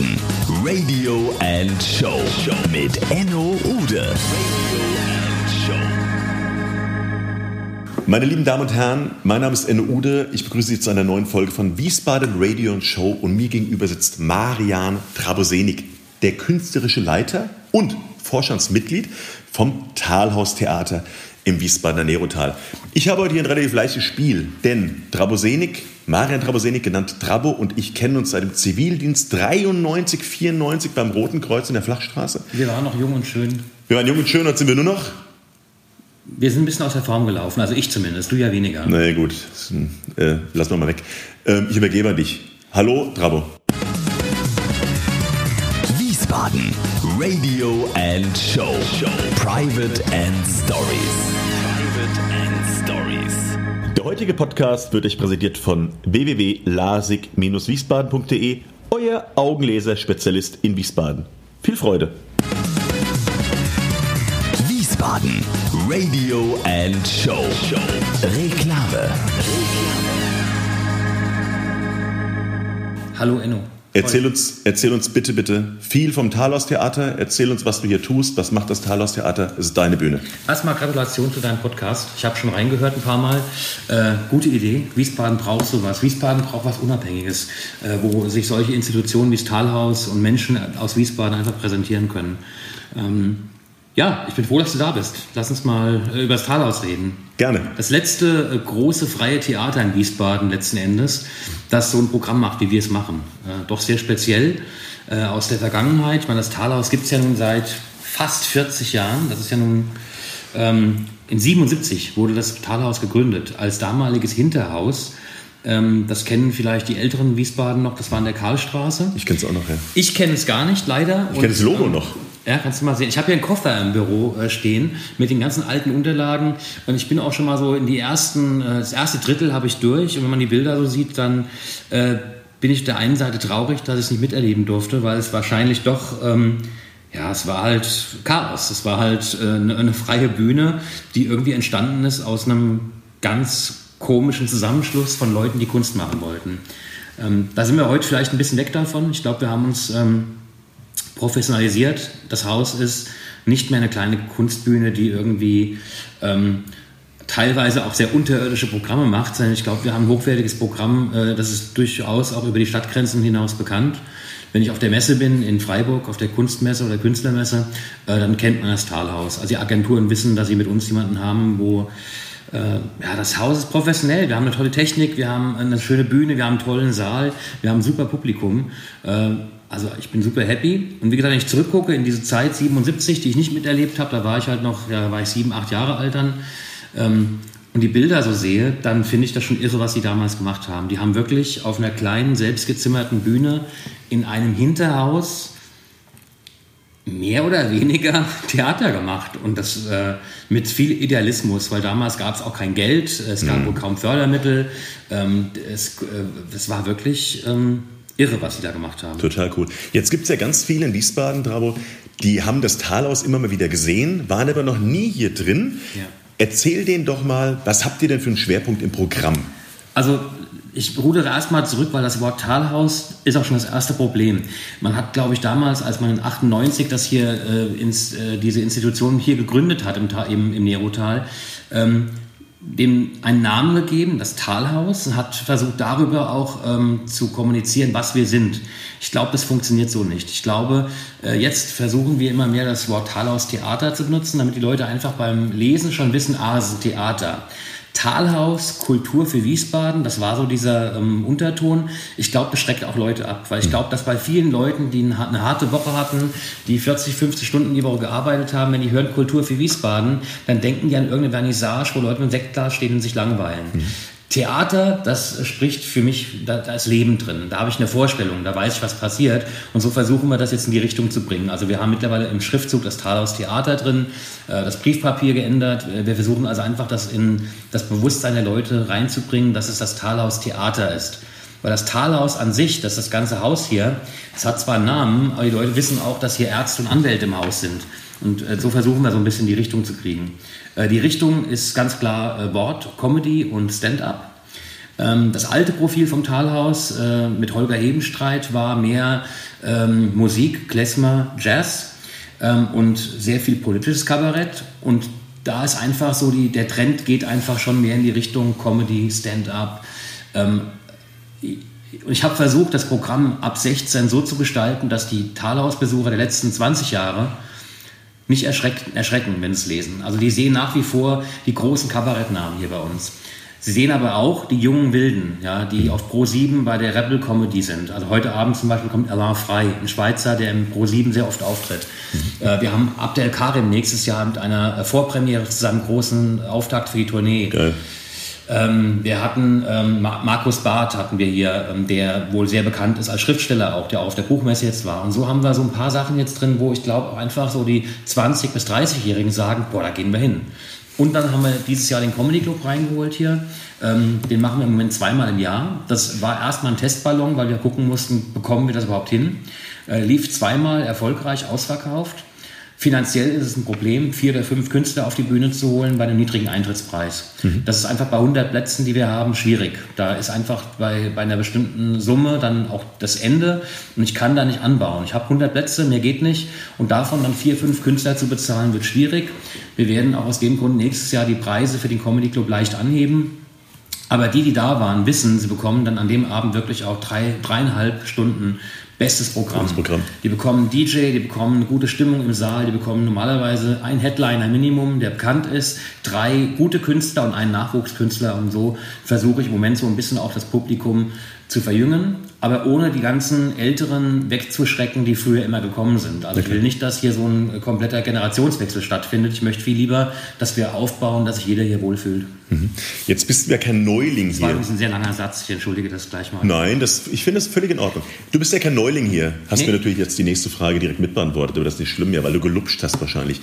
Wiesbaden Radio and Show mit Enno Ude. Meine lieben Damen und Herren, mein Name ist Enno Ude. Ich begrüße Sie zu einer neuen Folge von Wiesbaden Radio and Show und mir gegenüber sitzt Marian Trabosenik, der künstlerische Leiter und Vorstandsmitglied vom Talhaus Theater im Wiesbadener Nerotal. Ich habe heute hier ein relativ leichtes Spiel, denn Trabosenik, Marian Trabosenik, genannt Trabo, und ich kennen uns seit dem Zivildienst 93, 94 beim Roten Kreuz in der Flachstraße. Wir waren noch jung und schön. Wir waren jung und schön, und sind wir nur noch? Wir sind ein bisschen aus der Form gelaufen, also ich zumindest, du ja weniger. Na nee, gut, äh, lassen wir mal weg. Ähm, ich übergebe an dich. Hallo, Trabo. Wiesbaden Radio and Show. Private and Stories. Private and Stories. Der heutige Podcast wird euch präsentiert von www.lasig-wiesbaden.de, euer Augenleser-Spezialist in Wiesbaden. Viel Freude! Wiesbaden Radio and Show. Reklame. Hallo Enno. Erzähl uns, erzähl uns bitte, bitte viel vom Talhaus Theater. Erzähl uns, was du hier tust. Was macht das Talhaus Theater? Es ist deine Bühne. Erstmal Gratulation zu deinem Podcast. Ich habe schon reingehört ein paar Mal. Äh, gute Idee. Wiesbaden braucht sowas. Wiesbaden braucht was Unabhängiges, äh, wo sich solche Institutionen wie das Talhaus und Menschen aus Wiesbaden einfach präsentieren können. Ähm, ja, ich bin froh, dass du da bist. Lass uns mal äh, über das Talhaus reden. Gerne. Das letzte äh, große freie Theater in Wiesbaden letzten Endes, das so ein Programm macht, wie wir es machen. Äh, doch sehr speziell äh, aus der Vergangenheit. Ich meine, das Talhaus gibt es ja nun seit fast 40 Jahren. Das ist ja nun ähm, in 77 wurde das Talhaus gegründet als damaliges Hinterhaus. Ähm, das kennen vielleicht die älteren Wiesbaden noch. Das war in der Karlstraße. Ich kenne es auch noch, ja. Ich kenne es gar nicht, leider. Ich kenne das Logo ähm, noch. Ja, kannst du mal sehen. Ich habe hier einen Koffer im Büro äh, stehen mit den ganzen alten Unterlagen und ich bin auch schon mal so in die ersten, äh, das erste Drittel habe ich durch und wenn man die Bilder so sieht, dann äh, bin ich der einen Seite traurig, dass ich es nicht miterleben durfte, weil es wahrscheinlich doch, ähm, ja, es war halt Chaos. Es war halt äh, eine, eine freie Bühne, die irgendwie entstanden ist aus einem ganz komischen Zusammenschluss von Leuten, die Kunst machen wollten. Ähm, da sind wir heute vielleicht ein bisschen weg davon. Ich glaube, wir haben uns ähm, professionalisiert. Das Haus ist nicht mehr eine kleine Kunstbühne, die irgendwie ähm, teilweise auch sehr unterirdische Programme macht, sondern ich glaube, wir haben ein hochwertiges Programm, äh, das ist durchaus auch über die Stadtgrenzen hinaus bekannt. Wenn ich auf der Messe bin, in Freiburg, auf der Kunstmesse oder Künstlermesse, äh, dann kennt man das Talhaus. Also die Agenturen wissen, dass sie mit uns jemanden haben, wo äh, ja, das Haus ist professionell. Wir haben eine tolle Technik, wir haben eine schöne Bühne, wir haben einen tollen Saal, wir haben ein super Publikum. Äh, also ich bin super happy. Und wie gesagt, wenn ich zurückgucke in diese Zeit 77, die ich nicht miterlebt habe, da war ich halt noch, da war ich sieben, acht Jahre alt dann. Ähm, und die Bilder so sehe, dann finde ich das schon irre, was sie damals gemacht haben. Die haben wirklich auf einer kleinen, selbstgezimmerten Bühne in einem Hinterhaus mehr oder weniger Theater gemacht und das äh, mit viel Idealismus, weil damals gab es auch kein Geld, es gab mhm. wohl kaum Fördermittel. Ähm, es, äh, es war wirklich ähm, irre, was sie da gemacht haben. Total cool. Jetzt gibt es ja ganz viele in Wiesbaden, Drabo, die haben das Talhaus immer mal wieder gesehen, waren aber noch nie hier drin. Ja. Erzähl denen doch mal, was habt ihr denn für einen Schwerpunkt im Programm? Also ich rudere erstmal zurück, weil das Wort Talhaus ist auch schon das erste Problem. Man hat, glaube ich, damals, als man in 98 das hier, äh, ins, äh, diese Institution hier gegründet hat im, im, im Nerotal, ähm, dem einen Namen gegeben, das Talhaus, und hat versucht darüber auch ähm, zu kommunizieren, was wir sind. Ich glaube, das funktioniert so nicht. Ich glaube, äh, jetzt versuchen wir immer mehr das Wort Talhaus Theater zu benutzen, damit die Leute einfach beim Lesen schon wissen, ah, es ist Theater. Talhaus, Kultur für Wiesbaden, das war so dieser ähm, Unterton. Ich glaube, das schreckt auch Leute ab, weil ich hm. glaube, dass bei vielen Leuten, die eine harte Woche hatten, die 40, 50 Stunden die Woche gearbeitet haben, wenn die hören Kultur für Wiesbaden, dann denken die an irgendeine Vernissage, wo Leute mit Sekt da stehen und sich langweilen. Mhm. Theater, das spricht für mich, da, da, ist Leben drin. Da habe ich eine Vorstellung, da weiß ich, was passiert. Und so versuchen wir das jetzt in die Richtung zu bringen. Also wir haben mittlerweile im Schriftzug das Talhaus Theater drin, äh, das Briefpapier geändert. Wir versuchen also einfach das in das Bewusstsein der Leute reinzubringen, dass es das Talhaus Theater ist. Weil das Talhaus an sich, das ist das ganze Haus hier, es hat zwar einen Namen, aber die Leute wissen auch, dass hier Ärzte und Anwälte im Haus sind. Und äh, so versuchen wir so ein bisschen die Richtung zu kriegen. Äh, die Richtung ist ganz klar äh, Wort, Comedy und Stand-up. Ähm, das alte Profil vom Talhaus äh, mit Holger Hebenstreit war mehr ähm, Musik, Klezmer, Jazz ähm, und sehr viel politisches Kabarett. Und da ist einfach so, die, der Trend geht einfach schon mehr in die Richtung Comedy, Stand-up. Ähm, ich habe versucht, das Programm ab 16 so zu gestalten, dass die Talhausbesucher der letzten 20 Jahre nicht erschrecken, wenn sie es lesen. Also die sehen nach wie vor die großen Kabarettnamen hier bei uns. Sie sehen aber auch die jungen Wilden, ja, die auf Pro 7 bei der Rebel Comedy sind. Also heute Abend zum Beispiel kommt Alain Frey, ein Schweizer, der im Pro 7 sehr oft auftritt. Mhm. Äh, wir haben Abdel Karim nächstes Jahr mit einer Vorpremiere zu seinem großen Auftakt für die Tournee. Geil. Ähm, wir hatten ähm, Markus Barth hatten wir hier, ähm, der wohl sehr bekannt ist als Schriftsteller auch, der auch auf der Buchmesse jetzt war. Und so haben wir so ein paar Sachen jetzt drin, wo ich glaube auch einfach so die 20- bis 30-Jährigen sagen, boah, da gehen wir hin. Und dann haben wir dieses Jahr den Comedy Club reingeholt hier. Ähm, den machen wir im Moment zweimal im Jahr. Das war erstmal ein Testballon, weil wir gucken mussten, bekommen wir das überhaupt hin. Äh, lief zweimal erfolgreich ausverkauft. Finanziell ist es ein Problem, vier oder fünf Künstler auf die Bühne zu holen bei einem niedrigen Eintrittspreis. Mhm. Das ist einfach bei 100 Plätzen, die wir haben, schwierig. Da ist einfach bei, bei einer bestimmten Summe dann auch das Ende und ich kann da nicht anbauen. Ich habe 100 Plätze, mehr geht nicht und davon dann vier, fünf Künstler zu bezahlen, wird schwierig. Wir werden auch aus dem Grund nächstes Jahr die Preise für den Comedy Club leicht anheben. Aber die, die da waren, wissen, sie bekommen dann an dem Abend wirklich auch drei, dreieinhalb Stunden Bestes Programm. Programm. Die bekommen DJ, die bekommen eine gute Stimmung im Saal, die bekommen normalerweise ein Headliner Minimum, der bekannt ist, drei gute Künstler und einen Nachwuchskünstler und so versuche ich im Moment so ein bisschen auch das Publikum zu verjüngen, aber ohne die ganzen Älteren wegzuschrecken, die früher immer gekommen sind. Also okay. ich will nicht, dass hier so ein kompletter Generationswechsel stattfindet. Ich möchte viel lieber, dass wir aufbauen, dass sich jeder hier wohlfühlt. Mhm. Jetzt bist du ja kein Neuling das hier. Das war ein sehr langer Satz. Ich entschuldige das gleich mal. Nein, das, ich finde das völlig in Ordnung. Du bist ja kein Neuling hier. Hast nee. mir natürlich jetzt die nächste Frage direkt mitbeantwortet, aber das ist nicht schlimm, ja, weil du gelupscht hast wahrscheinlich.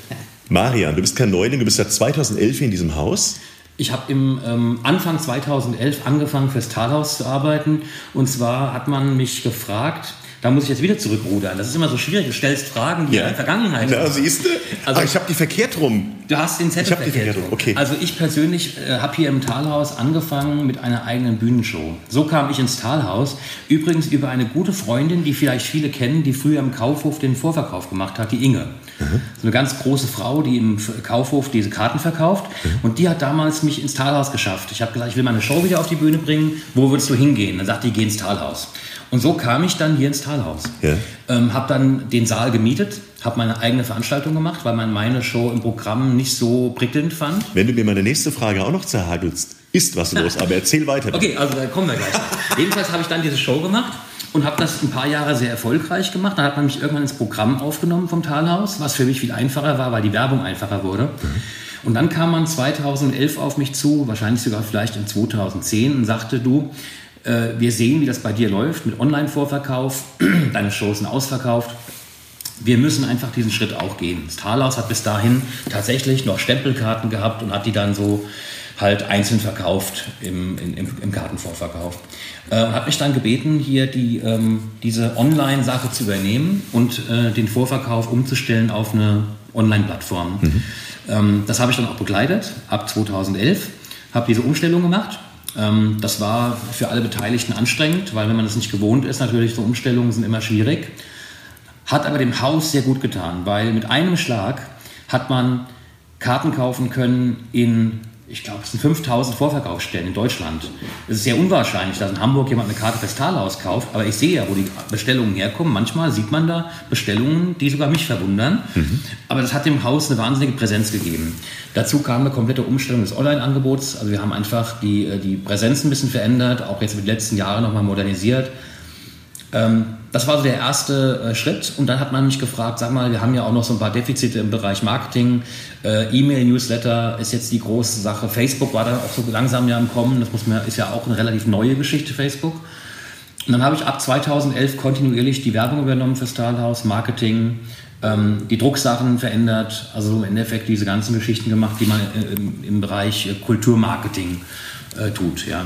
Marian, du bist kein Neuling, du bist seit 2011 hier in diesem Haus. Ich habe im ähm, Anfang 2011 angefangen fürs Talhaus zu arbeiten. Und zwar hat man mich gefragt, da muss ich jetzt wieder zurückrudern. Das ist immer so schwierig. Du stellst Fragen, die ja. in der Vergangenheit Na, siehst du? Also, Ach, ich habe die verkehrt rum. Du hast den Zettel ich verkehrt, verkehrt rum. Okay. Also ich persönlich äh, habe hier im Talhaus angefangen mit einer eigenen Bühnenshow. So kam ich ins Talhaus. Übrigens über eine gute Freundin, die vielleicht viele kennen, die früher im Kaufhof den Vorverkauf gemacht hat, die Inge. Mhm. So eine ganz große Frau, die im Kaufhof diese Karten verkauft. Mhm. Und die hat damals mich ins Talhaus geschafft. Ich habe gesagt, ich will meine Show wieder auf die Bühne bringen. Wo würdest du hingehen? Dann sagte ich, geh ins Talhaus. Und so kam ich dann hier ins Talhaus. Ja. Ähm, habe dann den Saal gemietet, habe meine eigene Veranstaltung gemacht, weil man meine Show im Programm nicht so prickelnd fand. Wenn du mir meine nächste Frage auch noch zerhagelst, ist was los, aber erzähl weiter. Okay, also da kommen wir gleich. Jedenfalls habe ich dann diese Show gemacht und habe das ein paar Jahre sehr erfolgreich gemacht. Dann hat man mich irgendwann ins Programm aufgenommen vom Talhaus, was für mich viel einfacher war, weil die Werbung einfacher wurde. Mhm. Und dann kam man 2011 auf mich zu, wahrscheinlich sogar vielleicht in 2010 und sagte, du, äh, wir sehen, wie das bei dir läuft mit Online-Vorverkauf. Deine Shows sind ausverkauft. Wir müssen einfach diesen Schritt auch gehen. Das Talhaus hat bis dahin tatsächlich noch Stempelkarten gehabt und hat die dann so halt einzeln verkauft im, im, im Kartenvorverkauf. Äh, hat mich dann gebeten, hier die, ähm, diese Online-Sache zu übernehmen und äh, den Vorverkauf umzustellen auf eine Online-Plattform. Mhm. Ähm, das habe ich dann auch begleitet ab 2011, habe diese Umstellung gemacht ähm, das war für alle Beteiligten anstrengend, weil wenn man das nicht gewohnt ist, natürlich so Umstellungen sind immer schwierig. Hat aber dem Haus sehr gut getan, weil mit einem Schlag hat man Karten kaufen können in ich glaube, es sind 5000 Vorverkaufsstellen in Deutschland. Es ist sehr unwahrscheinlich, dass in Hamburg jemand eine Karte fürs Talhaus kauft, aber ich sehe ja, wo die Bestellungen herkommen. Manchmal sieht man da Bestellungen, die sogar mich verwundern. Mhm. Aber das hat dem Haus eine wahnsinnige Präsenz gegeben. Dazu kam eine komplette Umstellung des Online-Angebots. Also wir haben einfach die, äh, die Präsenz ein bisschen verändert, auch jetzt über die letzten Jahre nochmal modernisiert. Ähm, das war so der erste äh, Schritt. Und dann hat man mich gefragt, sag mal, wir haben ja auch noch so ein paar Defizite im Bereich Marketing. Äh, E-Mail, Newsletter ist jetzt die große Sache. Facebook war dann auch so langsam ja im Kommen. Das muss man, ist ja auch eine relativ neue Geschichte, Facebook. Und dann habe ich ab 2011 kontinuierlich die Werbung übernommen für Starlhouse, Marketing, ähm, die Drucksachen verändert, also im Endeffekt diese ganzen Geschichten gemacht, die man äh, im, Bereich Kulturmarketing tut. Ja.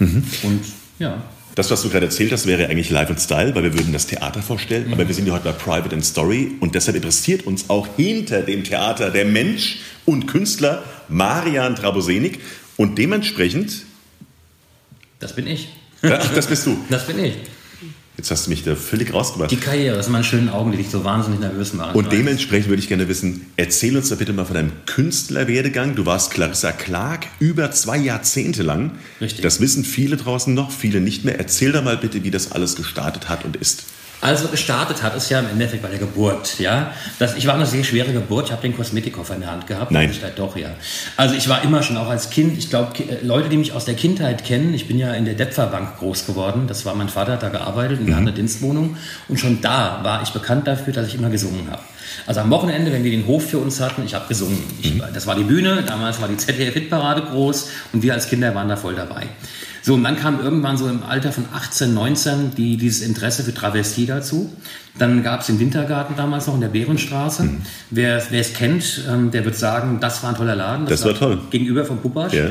Mhm. Und ja. Das, was du gerade erzählt hast, wäre eigentlich Live and Style, weil wir würden das Theater vorstellen, mhm. aber wir sind ja heute bei Private and Story und deshalb interessiert uns auch hinter dem Theater der Mensch und Künstler Marian Trabosenik und dementsprechend Das bin ich. Ach, das bist du. Das bin ich. Jetzt hast du mich da völlig rausgebracht. Die Karriere, das sind meine schönen Augen, die dich so wahnsinnig nervös machen. Und dementsprechend würde ich gerne wissen, erzähl uns doch bitte mal von deinem Künstlerwerdegang. Du warst Clarissa Clark über zwei Jahrzehnte lang. Richtig. Das wissen viele draußen noch, viele nicht mehr. Erzähl doch mal bitte, wie das alles gestartet hat und ist. Also gestartet hat es ja im Endeffekt bei der Geburt, ja. Das, ich war eine sehr schwere Geburt. Ich habe den Kosmetikkoffer in der Hand gehabt. Nein. Ich dachte, doch, ja. Also ich war immer schon auch als Kind. Ich glaube, Leute, die mich aus der Kindheit kennen. Ich bin ja in der Depfer Bank groß geworden. Das war mein Vater, hat da gearbeitet und wir hatten eine Dienstwohnung. Und schon da war ich bekannt dafür, dass ich immer gesungen habe. Also am Wochenende, wenn wir den Hof für uns hatten, ich habe gesungen. Ich, das war die Bühne. Damals war die ZDF-Hitparade groß und wir als Kinder waren da voll dabei. So, und dann kam irgendwann so im Alter von 18, 19 die, dieses Interesse für Travestie dazu. Dann gab es den Wintergarten damals noch in der Bärenstraße. Mhm. Wer es kennt, ähm, der wird sagen, das war ein toller Laden. Das war toll. Gegenüber vom Pupasch. Ja.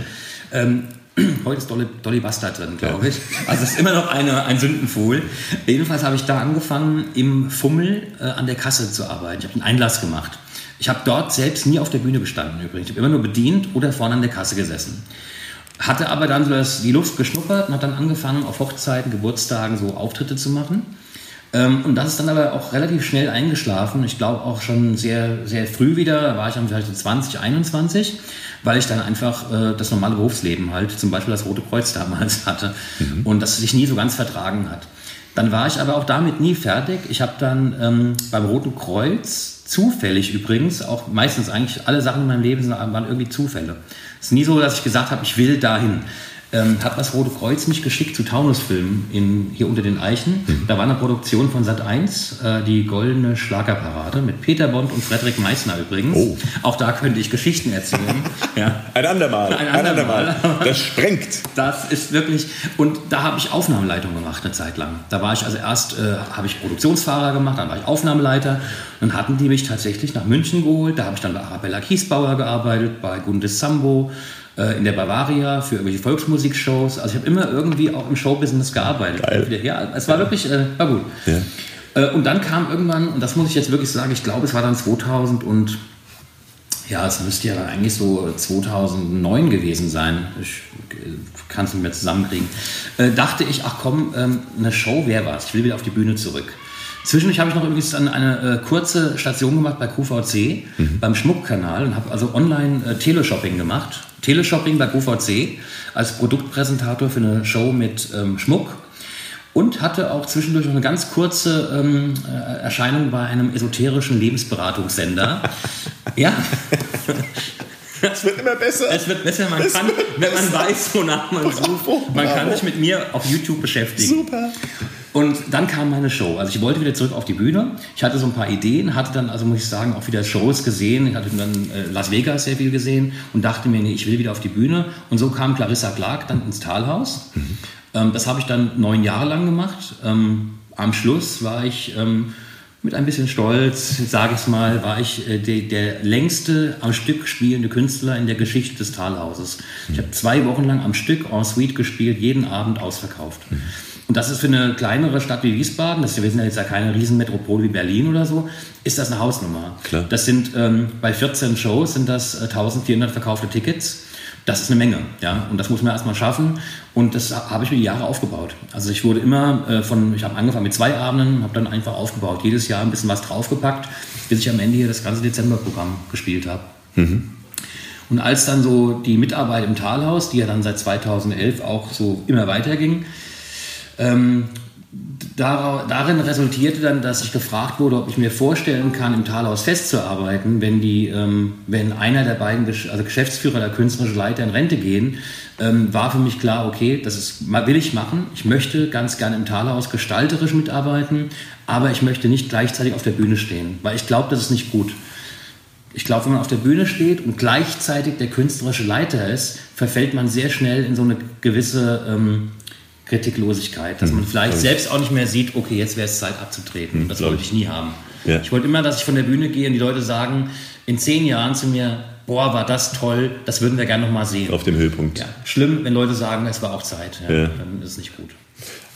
Ähm, heute ist Dolly, Dolly Bastard drin, glaube ich. Also es ist immer noch eine, ein Sündenfuhl. Jedenfalls habe ich da angefangen, im Fummel äh, an der Kasse zu arbeiten. Ich habe einen Einlass gemacht. Ich habe dort selbst nie auf der Bühne gestanden übrigens. Ich habe immer nur bedient oder vorne an der Kasse gesessen. Hatte aber dann so das, die Luft geschnuppert und hat dann angefangen, auf Hochzeiten, Geburtstagen so Auftritte zu machen. Ähm, und das ist dann aber auch relativ schnell eingeschlafen. Ich glaube auch schon sehr, sehr früh wieder, da war ich dann vielleicht so 20, 21, weil ich dann einfach äh, das normale Berufsleben halt, zum Beispiel das Rote Kreuz damals hatte und das sich nie so ganz vertragen hat. Dann war ich aber auch damit nie fertig. Ich habe dann ähm, beim Roten Kreuz, zufällig übrigens, auch meistens eigentlich alle Sachen in meinem Leben sind- waren irgendwie Zufälle. Es ist nie so, dass ich gesagt habe, ich will dahin. Ähm, hat das Rote Kreuz mich geschickt zu Taunusfilmen in, hier unter den Eichen. Da war eine Produktion von Sat 1, äh, die Goldene Schlagerparade mit Peter Bond und Frederik Meissner übrigens. Oh. Auch da könnte ich Geschichten erzählen. ja. Ein andermal. Ein andermal. Das sprengt. Das ist wirklich, und da habe ich Aufnahmeleitung gemacht eine Zeit lang. Da war ich also erst, äh, habe ich Produktionsfahrer gemacht, dann war ich Aufnahmeleiter. Dann hatten die mich tatsächlich nach München geholt. Da habe ich dann bei Arabella Kiesbauer gearbeitet, bei Gundis Sambo, äh, in der Bavaria für irgendwelche Volksmusikshows. Also ich habe immer irgendwie auch im Showbusiness gearbeitet. Geil. Ja, es war wirklich, äh, war gut. Ja. Äh, und dann kam irgendwann, und das muss ich jetzt wirklich sagen, ich glaube, es war dann 2000 und ja, es müsste ja dann eigentlich so 2009 gewesen sein. Ich kann es nicht mehr zusammenkriegen. Äh, dachte ich, ach komm, ähm, eine Show wäre was. Ich will wieder auf die Bühne zurück. Zwischendurch habe ich noch übrigens dann eine äh, kurze Station gemacht bei QVC, beim Schmuckkanal und habe also online äh, Teleshopping gemacht. Teleshopping bei QVC als Produktpräsentator für eine Show mit ähm, Schmuck und hatte auch zwischendurch noch eine ganz kurze ähm, äh, Erscheinung bei einem esoterischen Lebensberatungssender. ja. Es wird immer besser. Es wird besser, man Es kann, wenn man besser. weiß, wonach man sucht, man kann sich mit mir auf YouTube beschäftigen. Super. Und dann kam meine Show. Also ich wollte wieder zurück auf die Bühne. Ich hatte so ein paar Ideen, hatte dann, also muss ich sagen, auch wieder Shows gesehen. Ich hatte dann äh, Las Vegas sehr viel gesehen und dachte mir, nee, ich will wieder auf die Bühne. Und so kam Clarissa Clark dann ins Talhaus. Ähm, das habe ich dann neun Jahre lang gemacht. Ähm, am Schluss war ich ähm, mit ein bisschen Stolz, sage ich es mal, war ich äh, der, der längste am Stück spielende Künstler in der Geschichte des Talhauses. Ich habe zwei Wochen lang am Stück en suite gespielt, jeden Abend ausverkauft. Und das ist für eine kleinere Stadt wie Wiesbaden, das ist, wir sind ja jetzt ja keine Riesenmetropole wie Berlin oder so, ist das eine Hausnummer. Klar. Das sind ähm, bei 14 Shows sind das äh, 1400 verkaufte Tickets. Das ist eine Menge, ja, und das muss man erstmal schaffen. Und das habe ich mir die Jahre aufgebaut. Also ich wurde immer äh, von, ich habe angefangen mit zwei Abenden, habe dann einfach aufgebaut, jedes Jahr ein bisschen was draufgepackt, bis ich am Ende hier das ganze Dezemberprogramm gespielt habe. Und als dann so die Mitarbeit im Talhaus, die ja dann seit 2011 auch so immer weiterging, ähm, darin resultierte dann, dass ich gefragt wurde, ob ich mir vorstellen kann, im Talhaus festzuarbeiten, wenn, die, ähm, wenn einer der beiden, Gesch- also Geschäftsführer oder künstlerische Leiter in Rente gehen, ähm, war für mich klar, okay, das ist, will ich machen. Ich möchte ganz gerne im Talhaus gestalterisch mitarbeiten, aber ich möchte nicht gleichzeitig auf der Bühne stehen, weil ich glaube, das ist nicht gut. Ich glaube, wenn man auf der Bühne steht und gleichzeitig der künstlerische Leiter ist, verfällt man sehr schnell in so eine gewisse ähm, Kritiklosigkeit, dass man vielleicht glaub ich. selbst auch nicht mehr sieht, okay, jetzt wäre es Zeit abzutreten. das glaub wollte ich. ich nie haben. Ja. Ich wollte immer, dass ich von der Bühne gehe und die Leute sagen, in zehn Jahren zu mir, boah, war das toll, das würden wir gerne nochmal sehen. Auf dem Höhepunkt. Ja, schlimm, wenn Leute sagen, es war auch Zeit. Ja, Ja. Dann ist es nicht gut.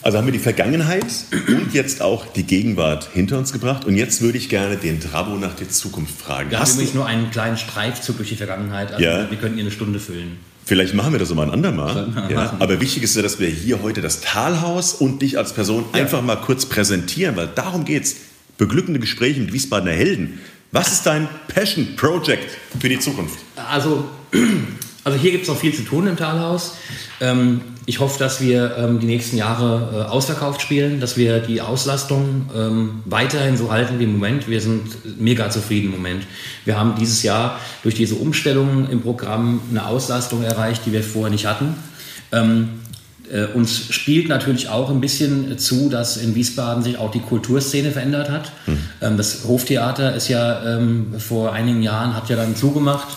Also haben wir die Vergangenheit und jetzt auch die Gegenwart hinter uns gebracht. Und jetzt würde ich gerne den Trabo nach der Zukunft fragen. Hast übrigens du, nur einen kleinen Streifzug durch die Vergangenheit. Also Ja. Wir könnten hier eine Stunde füllen. Vielleicht machen wir das mal ein andermal. Ja. Aber wichtig ist ja, dass wir hier heute das Talhaus und dich als Person einfach mal kurz präsentieren, weil darum geht's. Beglückende Gespräche mit Wiesbadener Helden. Was ist dein Passion Project für die Zukunft? Also, also hier gibt es noch viel zu tun im Talhaus. Ähm, ich hoffe, dass wir ähm, die nächsten Jahre äh, ausverkauft spielen, dass wir die Auslastung ähm, weiterhin so halten wie im Moment. Wir sind mega zufrieden im Moment. Wir haben dieses Jahr durch diese Umstellungen im Programm eine Auslastung erreicht, die wir vorher nicht hatten. Ähm, äh, uns spielt natürlich auch ein bisschen zu, dass in Wiesbaden sich auch die Kulturszene verändert hat. Ähm, das Hoftheater ist ja ähm, vor einigen Jahren, hat ja dann zugemacht.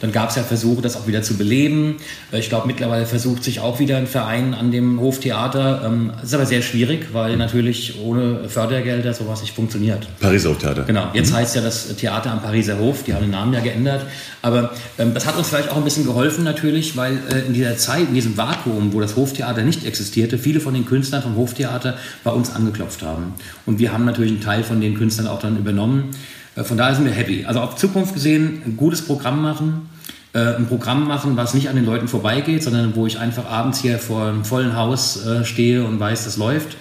Dann gab es ja Versuche, das auch wieder zu beleben. Äh, ich glaube, mittlerweile versucht sich auch wieder ein Verein an dem Hoftheater. Ähm, ist aber sehr schwierig, weil natürlich ohne Fördergelder sowas nicht funktioniert. Pariser Hoftheater. Genau, jetzt heißt ja das Theater am Pariser Hof, die haben den Namen ja geändert. Aber ähm, das hat uns vielleicht auch ein bisschen geholfen natürlich, weil äh, in dieser Zeit, in diesem Vakuum, wo das Hoftheater nicht existierte, viele von den Künstlern vom Hoftheater bei uns angeklopft haben. Und wir haben natürlich einen Teil von den Künstlern auch dann übernommen. Äh, von daher sind wir happy. Also auf Zukunft gesehen, ein gutes Programm machen, äh, ein Programm machen, was nicht an den Leuten vorbeigeht, sondern wo ich einfach abends hier vor einem vollen Haus äh, stehe und weiß, das läuft.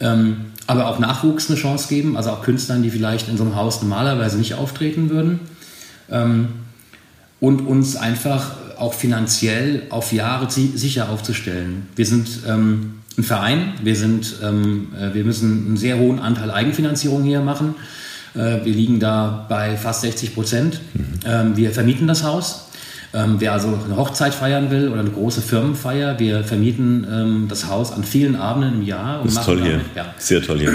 Ähm, aber auch Nachwuchs eine Chance geben, also auch Künstlern, die vielleicht in so einem Haus normalerweise nicht auftreten würden. Ähm, und uns einfach auch finanziell auf Jahre si- sicher aufzustellen. Wir sind ähm, ein Verein, wir, sind, wir müssen einen sehr hohen Anteil Eigenfinanzierung hier machen. Äh, wir liegen da bei fast 60 Prozent. Ähm, wir vermieten das Haus. Ähm, wer also eine Hochzeit feiern will oder eine große Firmenfeier, wir vermieten ähm, das Haus an vielen Abenden im Jahr. Und Das ist machen toll hier. ja, Sehr toll hier.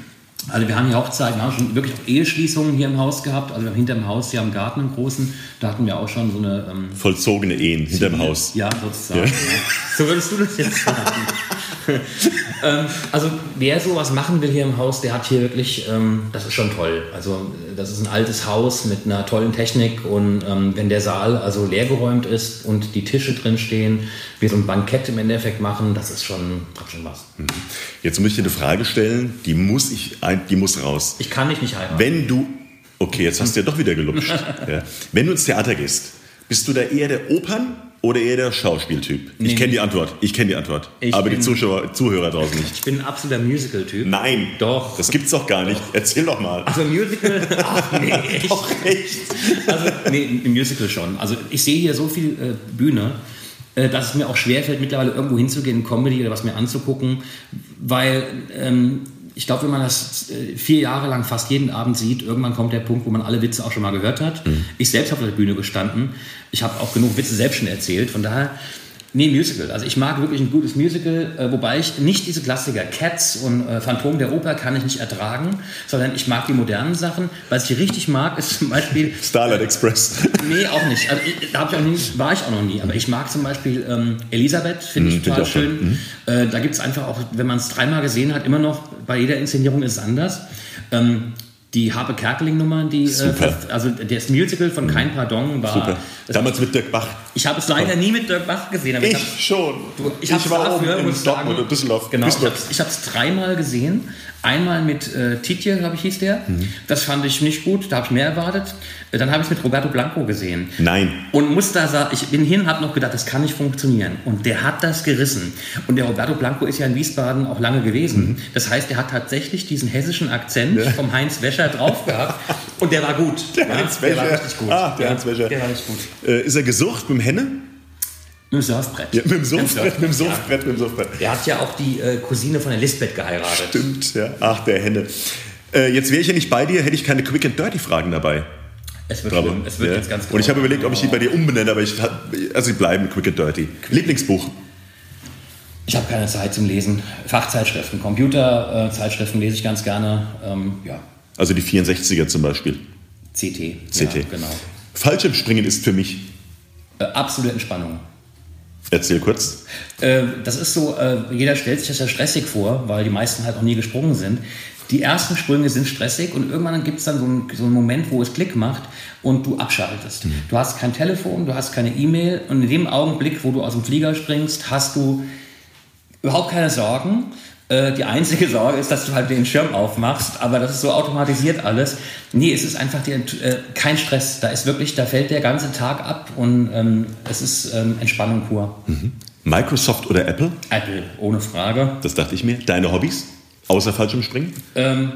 also wir haben hier Hochzeiten, wir haben schon wirklich auch Eheschließungen hier im Haus gehabt. Also wir haben hinter dem Haus, hier am Garten im Großen, da hatten wir auch schon so eine... Ähm, Vollzogene Ehen hinterm Haus. Ja, sozusagen. Ja. So würdest du das jetzt sagen. ähm, also wer sowas machen will hier im Haus, der hat hier wirklich, ähm, das ist schon toll. Also äh, das ist ein altes Haus mit einer tollen Technik und ähm, wenn der Saal also leergeräumt ist und die Tische drin stehen, wir so ein Bankett im Endeffekt machen, das ist schon, hat schon was. Jetzt muss ich dir eine Frage stellen, die muss ich, die muss raus. Ich kann dich nicht heiraten. Wenn du, okay, jetzt hast du ja doch wieder gelutscht. ja. Wenn du ins Theater gehst, bist du da eher der Opern- oder eher der Schauspieltyp? Nee, ich kenne nee. die Antwort. Ich kenne die Antwort. Ich Aber die Zuschauer, Zuhörer draußen nicht. Ich bin ein absoluter Musical-Typ. Nein. Doch. Das gibt's doch gar nicht. Erzähl doch mal. Also Musical, ach nee, echt. Doch echt. Also, nee, im Musical schon. Also ich sehe hier so viel äh, Bühne, äh, dass es mir auch schwerfällt, mittlerweile irgendwo hinzugehen, in Comedy oder was mir anzugucken, weil ähm, ich glaube, wenn man das äh, vier Jahre lang fast jeden Abend sieht, irgendwann kommt der Punkt, wo man alle Witze auch schon mal gehört hat. Ich selbst habe auf der Bühne gestanden. Ich habe auch genug Witze selbst schon erzählt. Von daher, nee, Musical. Also ich mag wirklich ein gutes Musical, äh, wobei ich nicht diese Klassiker, Cats und äh, Phantom der Oper kann ich nicht ertragen, sondern ich mag die modernen Sachen. Was ich richtig mag, ist zum Beispiel Starlight Express. Nee, auch nicht. Also, ich, da ich auch nie, war ich auch noch nie. Aber ich mag zum Beispiel ähm, Elisabeth, finde ich find total ich toll. schön. Äh, da gibt es einfach auch, wenn man es dreimal gesehen hat, immer noch, bei jeder Inszenierung ist es anders. Ähm, die Harpe Kerkeling-Nummer, die, äh, Super. also das Musical von Kein Pardon war. Super. Damals mit Dirk Bach. ich habe es leider nie mit Dirk Bach gesehen, aber ich, hab, Ich schon. ich, hab's war dafür, oben in ich Dortmund und Düsseldorf. Genau, ich Düsseldorf. habe ich hab's dreimal gesehen. Einmal mit äh, Titje, glaube ich, hieß der. Das fand ich nicht gut, da habe ich mehr erwartet. Dann habe ich es mit Roberto Blanco gesehen. Nein. Und muss da sagen, ich bin hin und habe noch gedacht, das kann nicht funktionieren. Und der hat das gerissen. Und der Roberto Blanco ist ja in Wiesbaden auch lange gewesen. Das heißt, er hat tatsächlich diesen hessischen Akzent vom Heinz Wäscher drauf gehabt. Und der war gut. Der Heinz Der war Wäscher. richtig gut. Ah, der ja, Heinz Wäscher. Der war richtig gut. Äh, ist er gesucht mit dem Henne? Mit dem Surfbrett. Ja, mit dem Surfbrett, mit dem Ja. Surfbrett, mit dem Surfbrett. Der hat ja auch die äh, Cousine von der Lisbeth geheiratet. Stimmt, ja. Ach, der Henne. Äh, jetzt wäre ich ja nicht bei dir, hätte ich keine Quick and Dirty Fragen dabei. Es wird, schlimm. Es wird Ja. jetzt ganz Und ich habe genau. überlegt, ob ich die bei dir umbenenne, aber ich, also sie bleiben Quick and Dirty. Lieblingsbuch? Ich habe keine Zeit zum Lesen. Fachzeitschriften, Computerzeitschriften lese ich ganz gerne. Ähm, ja, Also die 64er zum Beispiel. CT. CT. Ja, genau. Fallschirmspringen ist für mich, Äh, absolute Entspannung. Erzähl kurz, Äh, das ist so, äh, jeder stellt sich das ja stressig vor, weil die meisten halt noch nie gesprungen sind. Die ersten Sprünge sind stressig und irgendwann gibt es dann so einen, so einen Moment, wo es Klick macht und du abschaltest. Du hast kein Telefon, du hast keine E-Mail und in dem Augenblick, wo du aus dem Flieger springst, hast du überhaupt keine Sorgen. Äh, die einzige Sorge ist, dass du halt den Schirm aufmachst, aber das ist so automatisiert alles. Nee, es ist einfach die, äh, kein Stress. Da ist wirklich, da fällt der ganze Tag ab und ähm, es ist ähm, Entspannung pur. Mhm. Microsoft oder Apple? Apple, ohne Frage. Das dachte ich mir. Deine Hobbys? Außer Fallschirmspringen? Ähm,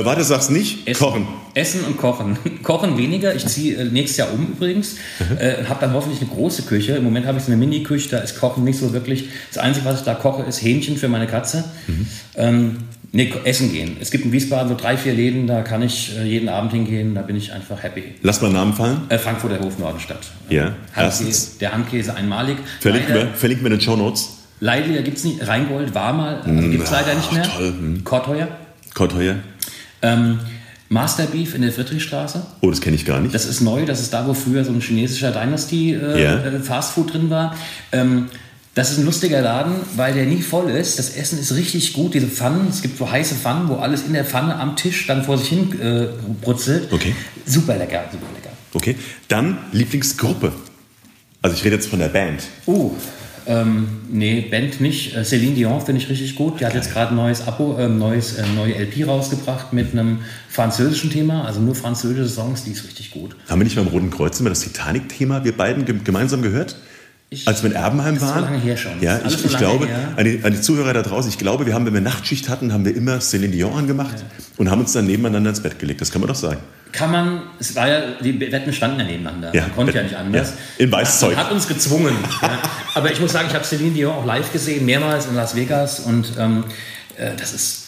äh, warte, sag's nicht. Essen, Kochen. Essen und Kochen. Kochen weniger. Ich ziehe äh, nächstes Jahr um übrigens. Mhm. Äh, habe dann hoffentlich eine große Küche. Im Moment habe ich so eine Mini-Küche. Da ist Kochen nicht so wirklich. Das Einzige, was ich da koche, ist Hähnchen für meine Katze. Mhm. Ähm, nee, essen gehen. Es gibt in Wiesbaden so drei, vier Läden. Da kann ich äh, jeden Abend hingehen. Da bin ich einfach happy. Lass mal einen Namen fallen. Äh, Frankfurter Hof Nordenstadt. Ja, Handkäse, erstens. der Handkäse einmalig. Verlinken Leider- wir, verlinken wir in den Show Notes. Leider gibt es nicht. Rheingold war mal, also gibt es leider nicht mehr. toll, hm. Kortheuer. Kortheuer. Ähm, Master Beef in der Friedrichstraße. Oh, das kenne ich gar nicht. Das ist neu, das ist da, wo früher so ein chinesischer Dynasty äh, Ja. äh, Fastfood drin war. Ähm, das ist ein lustiger Laden, weil der nie voll ist. Das Essen ist richtig gut. Diese Pfannen, es gibt so heiße Pfannen, wo alles in der Pfanne am Tisch dann vor sich hin äh, brutzelt. Okay. Super lecker, super lecker. Okay. Dann Lieblingsgruppe. Also ich rede jetzt von der Band. Uh, ähm, nee, Band nicht. Äh, Celine Dion finde ich richtig gut. Die hat jetzt gerade ein neues Abo, äh, neues, äh, neue LP rausgebracht mit einem französischen Thema, also nur französische Songs, die ist richtig gut. Haben wir nicht beim Roten Kreuz immer das Titanic-Thema, wir beiden gem- gemeinsam gehört? Ich- Als wir in Erbenheim ist so waren? lange her schon. Ja, ich, so ich lange glaube, an die, an die Zuhörer da draußen, ich glaube, wir haben, wenn wir Nachtschicht hatten, haben wir immer Celine Dion angemacht und haben uns dann nebeneinander ins Bett gelegt. Das kann man doch sagen. Kann man, es war ja, die Betten standen ja nebeneinander. Ja, man konnte ja Betten, nicht anders. ja. In Weißzeug. Man hat uns gezwungen. ja. Aber ich muss sagen, ich habe Celine Dion auch live gesehen, mehrmals in Las Vegas und ähm, äh, das ist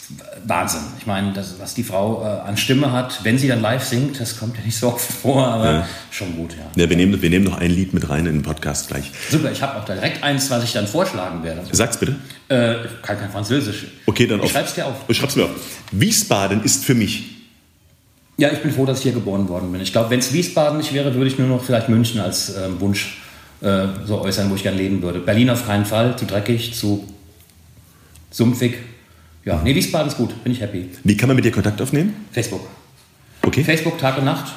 Wahnsinn. Ich meine, das, was die Frau äh, an Stimme hat, wenn sie dann live singt, das kommt ja nicht so oft vor, aber Ja. schon gut, ja. Ja, wir, nehmen, wir nehmen noch ein Lied mit rein in den Podcast gleich. Super, ich habe auch direkt eins, was ich dann vorschlagen werde. Sag's bitte. Äh, kann kein Französisch. Okay, dann Ich schreib's dir auf. Ich schreib's mir auf. Wiesbaden ist für mich. Ja, ich bin froh, dass ich hier geboren worden bin. Ich glaube, wenn es Wiesbaden nicht wäre, würde ich nur noch vielleicht München als ähm, Wunsch äh, so äußern, wo ich gerne leben würde. Berlin auf keinen Fall, zu dreckig, zu sumpfig. Ja, nee, Wiesbaden ist gut, bin ich happy. Wie kann man mit dir Kontakt aufnehmen? Facebook. Okay. Facebook Tag und Nacht.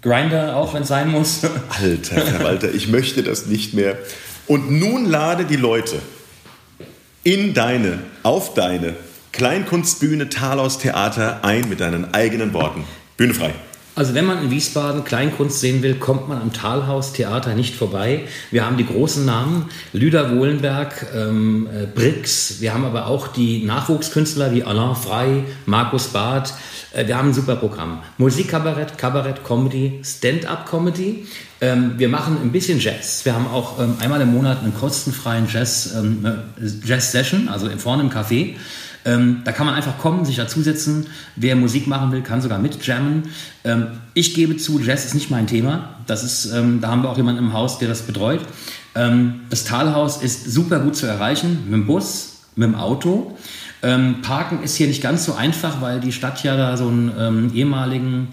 Grinder auch, wenn es sein muss. Alter Verwalter, ich möchte das nicht mehr. Und nun lade die Leute in deine, auf deine Kleinkunstbühne Talaus Theater ein mit deinen eigenen Worten. Bühne frei. Also wenn man in Wiesbaden Kleinkunst sehen will, kommt man am Talhaus Theater nicht vorbei. Wir haben die großen Namen, Lüder Wohlenberg, ähm, äh, Brix, wir haben aber auch die Nachwuchskünstler wie Alain Frey, Markus Barth. Äh, wir haben ein super Programm. Musikkabarett, Kabarett, Comedy, Stand-up-Comedy. Ähm, wir machen ein bisschen Jazz. Wir haben auch ähm, einmal im Monat einen kostenfreien Jazz, ähm, äh, Jazz-Session, also vorne im Café. Ähm, da kann man einfach kommen, sich dazusetzen. Wer Musik machen will, kann sogar mit jammen. Ähm, ich gebe zu, Jazz ist nicht mein Thema. Das ist, ähm, da haben wir auch jemanden im Haus, der das betreut. Ähm, das Talhaus ist super gut zu erreichen, mit dem Bus, mit dem Auto. Ähm, Parken ist hier nicht ganz so einfach, weil die Stadt ja da so einen ähm, ehemaligen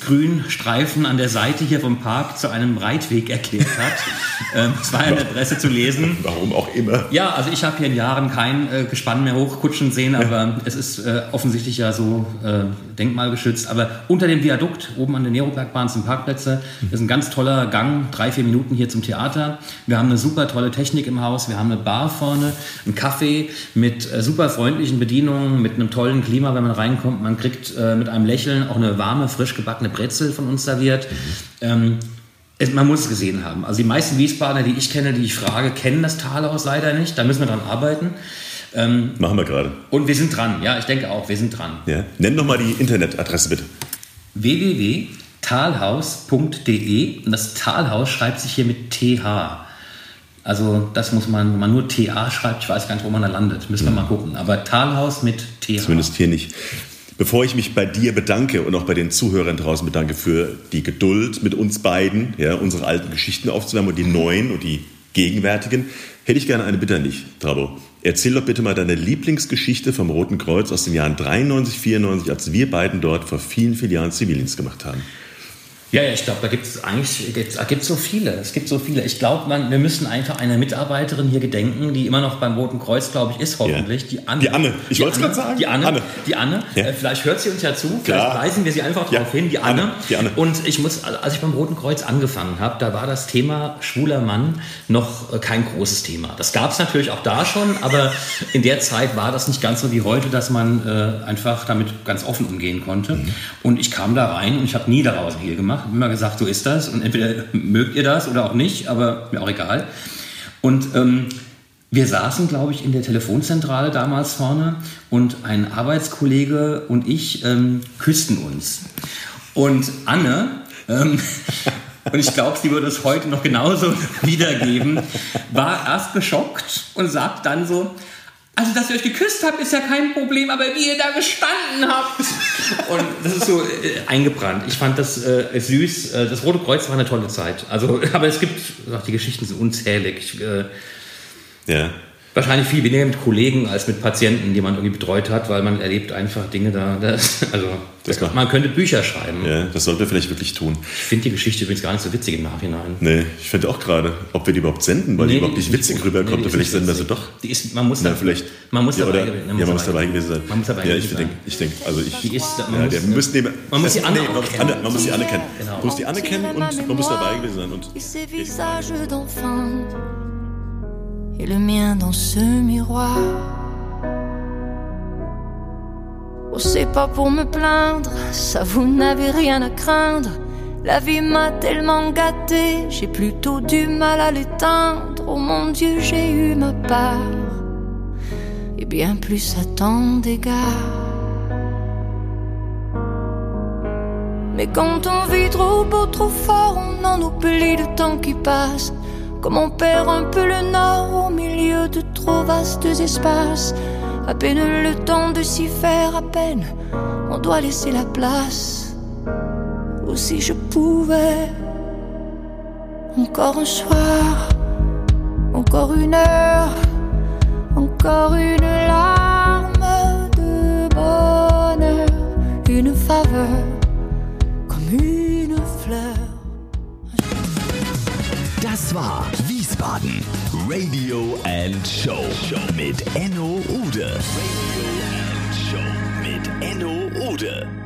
Grünstreifen an der Seite hier vom Park zu einem Reitweg erklärt hat. ähm, das war ja in der Presse zu lesen. Warum auch immer. Ja, also ich habe hier in Jahren kein äh, Gespann mehr hochkutschen sehen, aber es ist äh, offensichtlich ja so äh, denkmalgeschützt. Aber unter dem Viadukt, oben an der Nerobergbahn sind Parkplätze, ist ein ganz toller Gang, drei, vier Minuten hier zum Theater. Wir haben eine super tolle Technik im Haus, wir haben eine Bar vorne, einen Kaffee mit äh, super freundlichen Bedienungen, mit einem tollen Klima, wenn man reinkommt. Man kriegt äh, mit einem Lächeln auch eine warme, frisch gebackene Brezel von uns serviert. Ähm, es, man muss es gesehen haben. Also die meisten Wiesbadener, die ich kenne, die ich frage, kennen das Talhaus leider nicht. Da müssen wir dran arbeiten. Machen wir gerade. Und wir sind dran. Ja, ich denke auch, wir sind dran. Ja. Nenn doch mal die Internetadresse bitte. www.talhaus.de und das Talhaus schreibt sich hier mit TH. Also das muss man, wenn man nur TA schreibt, ich weiß gar nicht, wo man da landet. Müssen wir mal gucken. Aber Talhaus mit TH. Zumindest hier nicht. Bevor ich mich bei dir bedanke und auch bei den Zuhörern draußen bedanke für die Geduld mit uns beiden, ja, unsere alten Geschichten aufzuwärmen und die neuen und die gegenwärtigen, hätte ich gerne eine Bitte an dich, Trabo. Erzähl doch bitte mal deine Lieblingsgeschichte vom Roten Kreuz aus den Jahren 93, 94, als wir beiden dort vor vielen, vielen Jahren Zivildienst gemacht haben. Ja, ja, ich glaube, da gibt es eigentlich gibt's, gibt's so viele. Es gibt so viele. Ich glaube, wir müssen einfach einer Mitarbeiterin hier gedenken, die immer noch beim Roten Kreuz, glaube ich, ist hoffentlich. Ja. Die Anne. Die Anne. Ich wollte es gerade sagen. Die Anne. Anne. Die Anne. Ja. Äh, vielleicht hört sie uns ja zu. Klar. Vielleicht weisen wir sie einfach darauf hin. Die Anne. Anne. Die Anne. Und ich muss, als ich beim Roten Kreuz angefangen habe, da war das Thema schwuler Mann noch äh, kein großes Thema. Das gab es natürlich auch da schon, aber in der Zeit war das nicht ganz so wie heute, dass man äh, einfach damit ganz offen umgehen konnte. Mhm. Und ich kam da rein und ich habe nie daraus ein Hehl gemacht. Hab immer gesagt, so ist das. Und entweder mögt ihr das oder auch nicht, aber mir auch egal. Und ähm, wir saßen, glaube ich, in der Telefonzentrale damals vorne und ein Arbeitskollege und ich ähm, küssten uns. Und Anne, ähm, und ich glaube, sie würde es heute noch genauso wiedergeben, war erst geschockt und sagt dann so, also, dass ihr euch geküsst habt, ist ja kein Problem, aber wie ihr da gestanden habt. Und das ist so äh, eingebrannt. Ich fand das äh, süß. Äh, das Rote Kreuz war eine tolle Zeit. Also, aber es gibt, ach, die Geschichten sind unzählig. Ich, äh, Ja. Wahrscheinlich viel weniger mit Kollegen als mit Patienten, die man irgendwie betreut hat, weil man erlebt einfach Dinge da. Das, also, Das macht- man könnte Bücher schreiben. ja, das sollten wir vielleicht wirklich tun. Ich finde die Geschichte übrigens gar nicht so witzig im Nachhinein. Nee, ich finde auch gerade, ob wir die überhaupt senden, weil die Nee, überhaupt nicht witzig rüberkommt. Nee, die vielleicht senden wir sie doch. Die ist, man muss, Na, da, vielleicht. man muss ja, dabei, oder, gewesen- ja, man muss dabei gewesen sein. Man muss dabei ja, ich denke, sein. ich denke, also ich. Die ist, man Ja, muss, der müssen die, man muss die Anne nee, auch man, kennen. Man muss die Anne kennen. Genau. Man muss die Anne kennen und man muss dabei gewesen sein. Und Et le mien dans ce miroir. Oh, c'est pas pour me plaindre, ça vous n'avez rien à craindre. La vie m'a tellement gâté, j'ai plutôt du mal à l'éteindre. Oh mon Dieu, j'ai eu ma part et bien plus à tant d'égards. Mais quand on vit trop beau, trop fort, on en oublie le temps qui passe. Comme on perd un peu le nord au milieu de trop vastes espaces. À peine le temps de s'y faire, à peine on doit laisser la place. Ou si je pouvais, encore un soir, encore une heure, encore une larme de bonheur, une faveur Das war Wiesbaden. Radio and Show mit Enno Ude. Radio and Show mit Enno Ude.